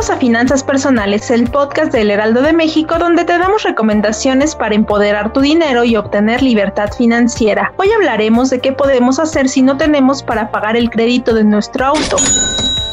Bienvenidos a Finanzas Personales, el podcast del Heraldo de México, donde te damos recomendaciones para empoderar tu dinero y obtener libertad financiera. Hoy hablaremos de qué podemos hacer si no tenemos para pagar el crédito de nuestro auto.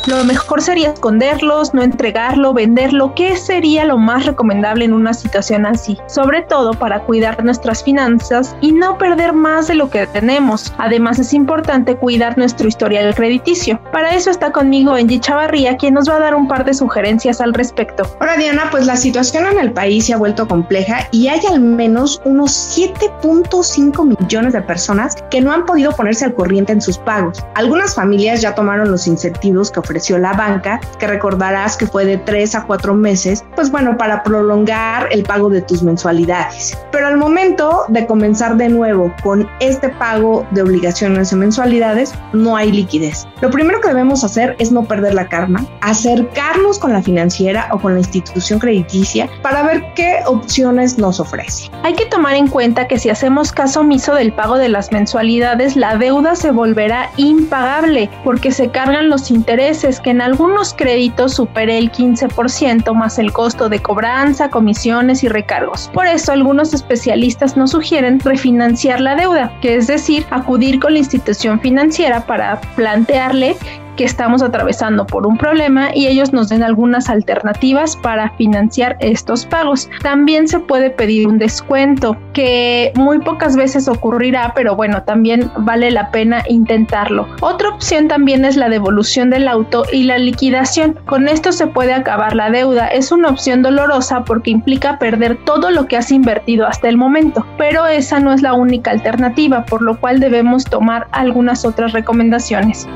Lo mejor sería esconderlos, no entregarlo, venderlo. ¿Qué sería lo más recomendable en una situación así? Sobre todo para cuidar nuestras finanzas y no perder más de lo que tenemos. Además es importante cuidar nuestro historial crediticio. Para eso está conmigo Angie Chavarría, quien nos va a dar un par de sugerencias al respecto. Hola Diana, pues la situación en el país se ha vuelto compleja y hay al menos unos 7.5 millones de personas que no han podido ponerse al corriente en sus pagos. Algunas familias ya tomaron los incentivos que ofrecen la banca, que recordarás que fue de tres a cuatro meses, pues bueno, para prolongar el pago de tus mensualidades. Pero al momento de comenzar de nuevo con este pago de obligaciones y mensualidades, no hay liquidez. Lo primero que debemos hacer es no perder la calma, acercarnos con la financiera o con la institución crediticia para ver qué opciones nos ofrece. Hay que tomar en cuenta que si hacemos caso omiso del pago de las mensualidades, la deuda se volverá impagable porque se cargan los intereses que en algunos créditos supere el 15% más el costo de cobranza, comisiones y recargos. Por eso algunos especialistas nos sugieren refinanciar la deuda, que es decir, acudir con la institución financiera para plantearle que estamos atravesando por un problema y ellos nos den algunas alternativas para financiar estos pagos. También se puede pedir un descuento que muy pocas veces ocurrirá, pero bueno, también vale la pena intentarlo. Otra opción también es la devolución del auto y la liquidación. Con esto se puede acabar la deuda. Es una opción dolorosa porque implica perder todo lo que has invertido hasta el momento, pero esa no es la única alternativa, por lo cual debemos tomar algunas otras recomendaciones.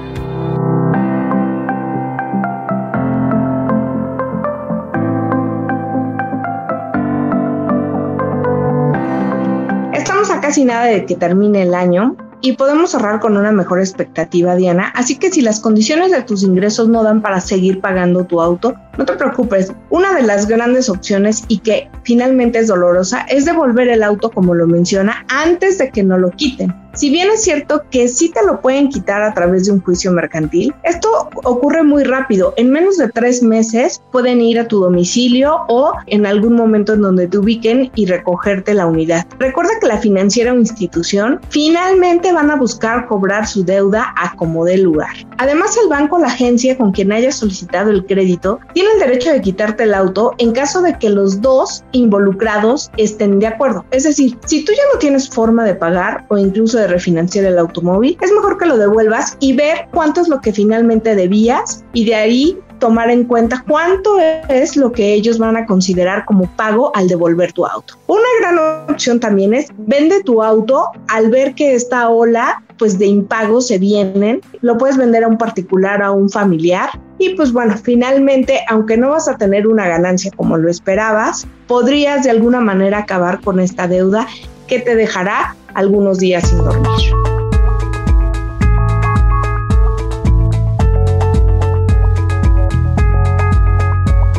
Casi nada de que termine el año y podemos ahorrar con una mejor expectativa, Diana. Así que si las condiciones de tus ingresos no dan para seguir pagando tu auto, no te preocupes. Una de las grandes opciones y que finalmente es dolorosa es devolver el auto como lo menciona antes de que no lo quiten. Si bien es cierto que sí te lo pueden quitar a través de un juicio mercantil, esto ocurre muy rápido. En menos de tres meses pueden ir a tu domicilio o en algún momento en donde te ubiquen y recogerte la unidad. Recuerda que la financiera o institución finalmente van a buscar cobrar su deuda a como dé lugar. Además, el banco o la agencia con quien hayas solicitado el crédito tiene el derecho de quitarte el auto en caso de que los dos involucrados estén de acuerdo. Es decir, si tú ya no tienes forma de pagar o incluso de refinanciar el automóvil, es mejor que lo devuelvas y ver cuánto es lo que finalmente debías y de ahí tomar en cuenta cuánto es lo que ellos van a considerar como pago al devolver tu auto. Una gran opción también es vende tu auto al ver que esta ola pues de impago se vienen, lo puedes vender a un particular, a un familiar y pues bueno, finalmente, aunque no vas a tener una ganancia como lo esperabas, podrías de alguna manera acabar con esta deuda que te dejará algunos días sin dormir.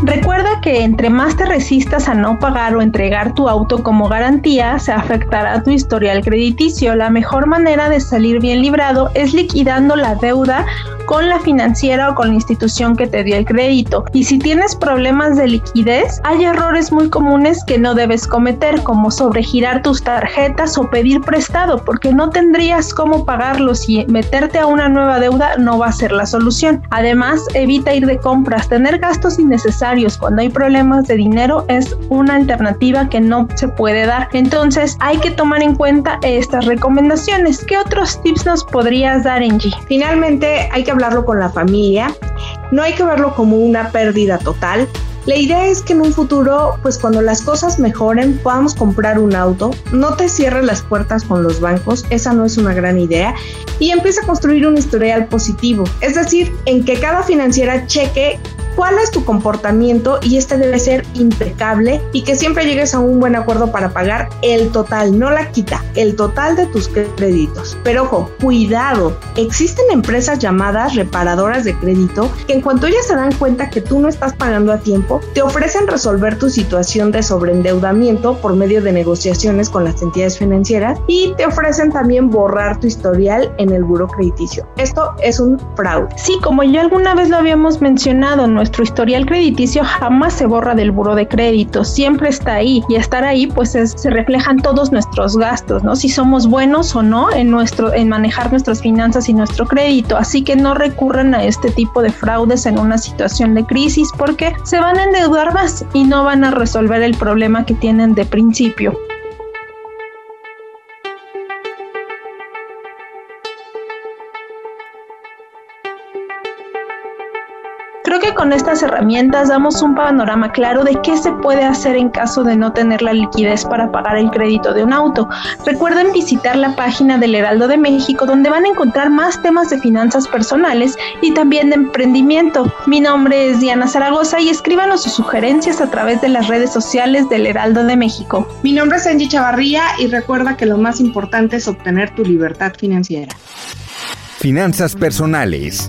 Recuerda que entre más te resistas a no pagar o entregar tu auto como garantía, se afectará tu historial crediticio. La mejor manera de salir bien librado es liquidando la deuda con la financiera o con la institución que te dio el crédito. Y si tienes problemas de liquidez, hay errores muy comunes que no debes cometer, como sobregirar tus tarjetas o pedir prestado, porque no tendrías cómo pagarlos y meterte a una nueva deuda no va a ser la solución. Además, evita ir de compras. Tener gastos innecesarios cuando hay problemas de dinero es una alternativa que no se puede dar. Entonces, hay que tomar en cuenta estas recomendaciones. ¿Qué otros tips nos podrías dar, Angie? Finalmente, hay que hablarlo con la familia. No hay que verlo como una pérdida total. La idea es que en un futuro, pues cuando las cosas mejoren, podamos comprar un auto. No te cierres las puertas con los bancos, esa no es una gran idea. Y empieza a construir un historial positivo. Es decir, en que cada financiera cheque cuál es tu comportamiento y este debe ser impecable y que siempre llegues a un buen acuerdo para pagar el total, no la quita, el total de tus créditos. Pero ojo, cuidado, existen empresas llamadas reparadoras de crédito que en cuanto ellas se dan cuenta que tú no estás pagando a tiempo, te ofrecen resolver tu situación de sobreendeudamiento por medio de negociaciones con las entidades financieras y te ofrecen también borrar tu historial en el buro crediticio. Esto es un fraude. Sí, como ya alguna vez lo habíamos mencionado, nuestro historial crediticio jamás se borra del buro de crédito, siempre está ahí y estar ahí pues se reflejan todos nuestros gastos, ¿no? Si somos buenos o no en nuestro en manejar nuestras finanzas y nuestro crédito, así que no recurran a este tipo de fraudes en una situación de crisis porque se van a endeudar más y no van a resolver el problema que tienen de principio. Con estas herramientas damos un panorama claro de qué se puede hacer en caso de no tener la liquidez para pagar el crédito de un auto. Recuerden visitar la página del Heraldo de México donde van a encontrar más temas de finanzas personales y también de emprendimiento. Mi nombre es Diana Zaragoza y escríbanos sus sugerencias a través de las redes sociales del Heraldo de México. Mi nombre es Angie Chavarría y recuerda que lo más importante es obtener tu libertad financiera. Finanzas personales.